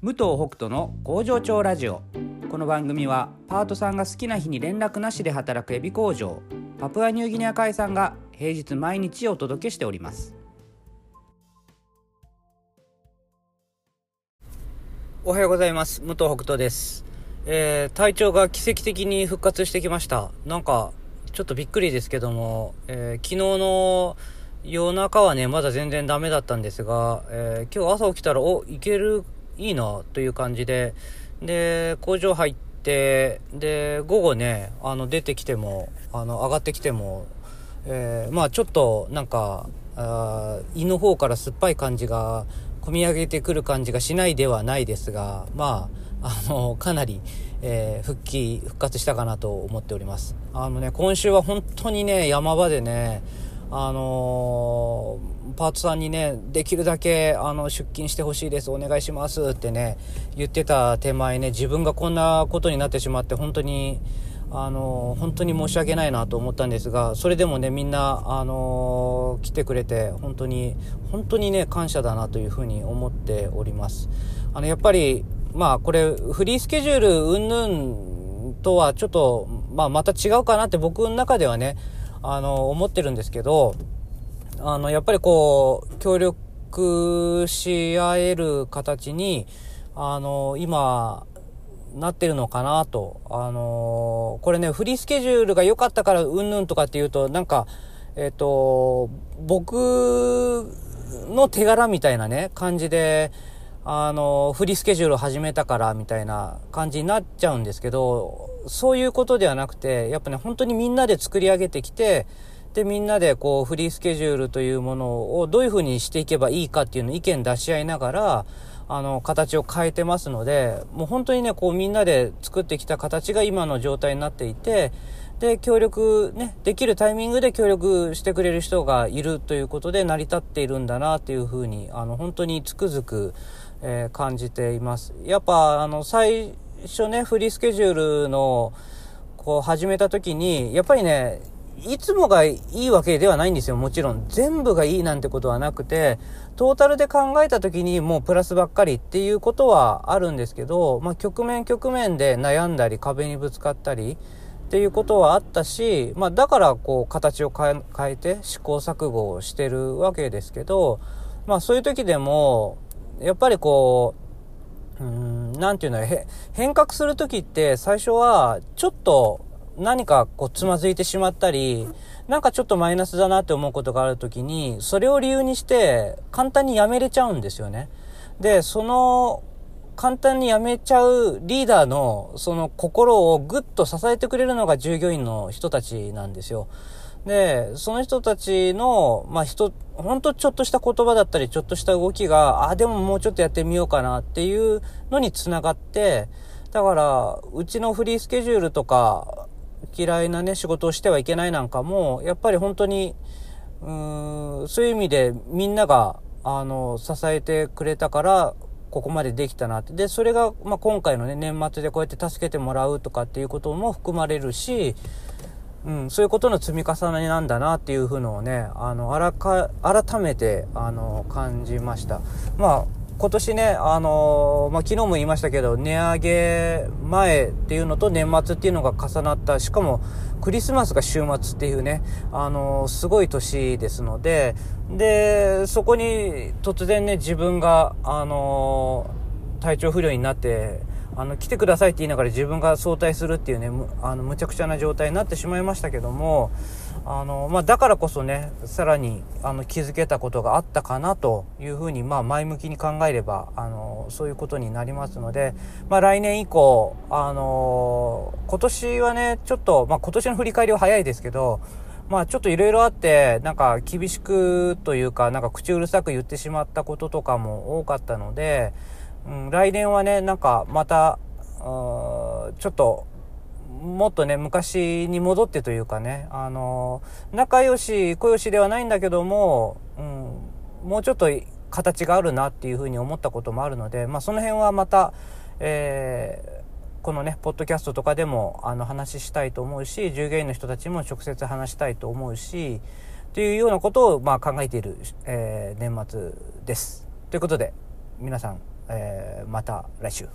武藤北斗の工場長ラジオ。この番組はパートさんが好きな日に連絡なしで働くエビ工場パプアニューギニア海産が平日毎日お届けしております。おはようございます。武藤北斗です、えー体調が奇跡的に復活してきました。なんかちょっとびっくりですけども、えー昨日の夜中はねまだ全然ダメだったんですが、えー今日朝起きたらおいけるいいなという感じでで工場入ってで午後ねあの出てきてもあの上がってきても、えーまあちょっとなんかあ胃の方から酸っぱい感じが込み上げてくる感じがしないではないですがまああのかなり、えー復帰復活したかなと思っております。あのね今週は本当にね山場でねあのーパートさんにね、できるだけ、あの、出勤してほしいです、お願いしますってね、言ってた手前ね、自分がこんなことになってしまって、本当に、あのー本当に申し訳ないなと思ったんですが、それでもね、みんな、あのー来てくれて、本当に、本当にね、感謝だなというふうに思っております。あの、やっぱり、まあ、これ、フリースケジュール、うんぬんとはちょっと、まあ、また違うかなって僕の中ではね、あの、思ってるんですけど、あの、やっぱりこう、協力し合える形に、あの、今、なってるのかなと。あの、これね、フリースケジュールが良かったからうんぬんとかっていうと、なんか、えっ、と、僕の手柄みたいなね、感じで、あの、フリースケジュール始めたからみたいな感じになっちゃうんですけど、そういうことではなくて、やっぱね、本当にみんなで作り上げてきて、で、みんなでこう、フリースケジュールというものをどういうふうにしていけばいいかっていうのを意見出し合いながら、あの、形を変えてますので、もう本当にね、こう、みんなで作ってきた形が今の状態になっていて、で、協力、ね、できるタイミングで協力してくれる人がいるということで成り立っているんだなっていうふうに、あの、本当につくづく、えー感じています。やっぱ、あの、最初ね、フリースケジュールの、こう、始めた時に、やっぱりね、いつもがいいわけではないんですよ。もちろん。全部がいいなんてことはなくて、トータルで考えた時にもうプラスばっかりっていうことはあるんですけど、まあ、局面局面で悩んだり、壁にぶつかったり、っていうことはあったし、まあ、だからこう形を変えて試行錯誤をしてるわけですけど、まあそういう時でも、やっぱりこう、うーん、なんていうのへ変革する時って最初はちょっと何かこうつまずいてしまったり、なんかちょっとマイナスだなって思うことがある時に、それを理由にして簡単にやめれちゃうんですよね。で、その簡単に辞めちゃうリーダーのその心をぐっと支えてくれるのが従業員の人たちなんですよ。で、その人たちの、まあ人、ほんとちょっとした言葉だったり、ちょっとした動きが、あ、でももうちょっとやってみようかなっていうのにつながって、だから、うちのフリースケジュールとか、嫌いなね、仕事をしてはいけないなんかも、やっぱり本当に、うーんそういう意味でみんなが、あの、支えてくれたから、ここまでできたなって。で、それが、まあ、今回のね、年末でこうやって助けてもらうとかっていうことも含まれるし、うん、そういうことの積み重ねなんだなっていうふうのをね、あの、あらか、改めて、あの、感じました。まあ、今年ね、あのまあ、昨日も言いましたけど、値上げ前っていうのと年末っていうのが重なった、しかもクリスマスが週末っていうね、あのすごい年ですので、で、そこに突然ね、自分が、あの体調不良になって、あの、来てくださいって言いながら自分が早退するっていうね、むあの、むちゃくちゃな状態になってしまいましたけども、あの、まあ、だからこそね、さらに、あの、気づけたことがあったかなというふうに、まあ、前向きに考えれば、あの、そういうことになりますので、まあ、来年以降、あの、今年はね、ちょっと、まあ、今年の振り返りは早いですけど、まあちょっといろいろあって、なんか厳しくというか、なんか口うるさく言ってしまったこととかも多かったので、うん、来年はね、なんかまた、ちょっと、もっとね、昔に戻ってというかね、あの、仲良し、小良しではないんだけども、うん、もうちょっと形があるなっていうふうに思ったこともあるので、まあその辺はまた、えーこのね、ポッドキャストとかでもあの話したいと思うし、従業員の人たちも直接話したいと思うし、というようなことをまあ考えている、えー年末です。ということで、皆さん、えー、また来週。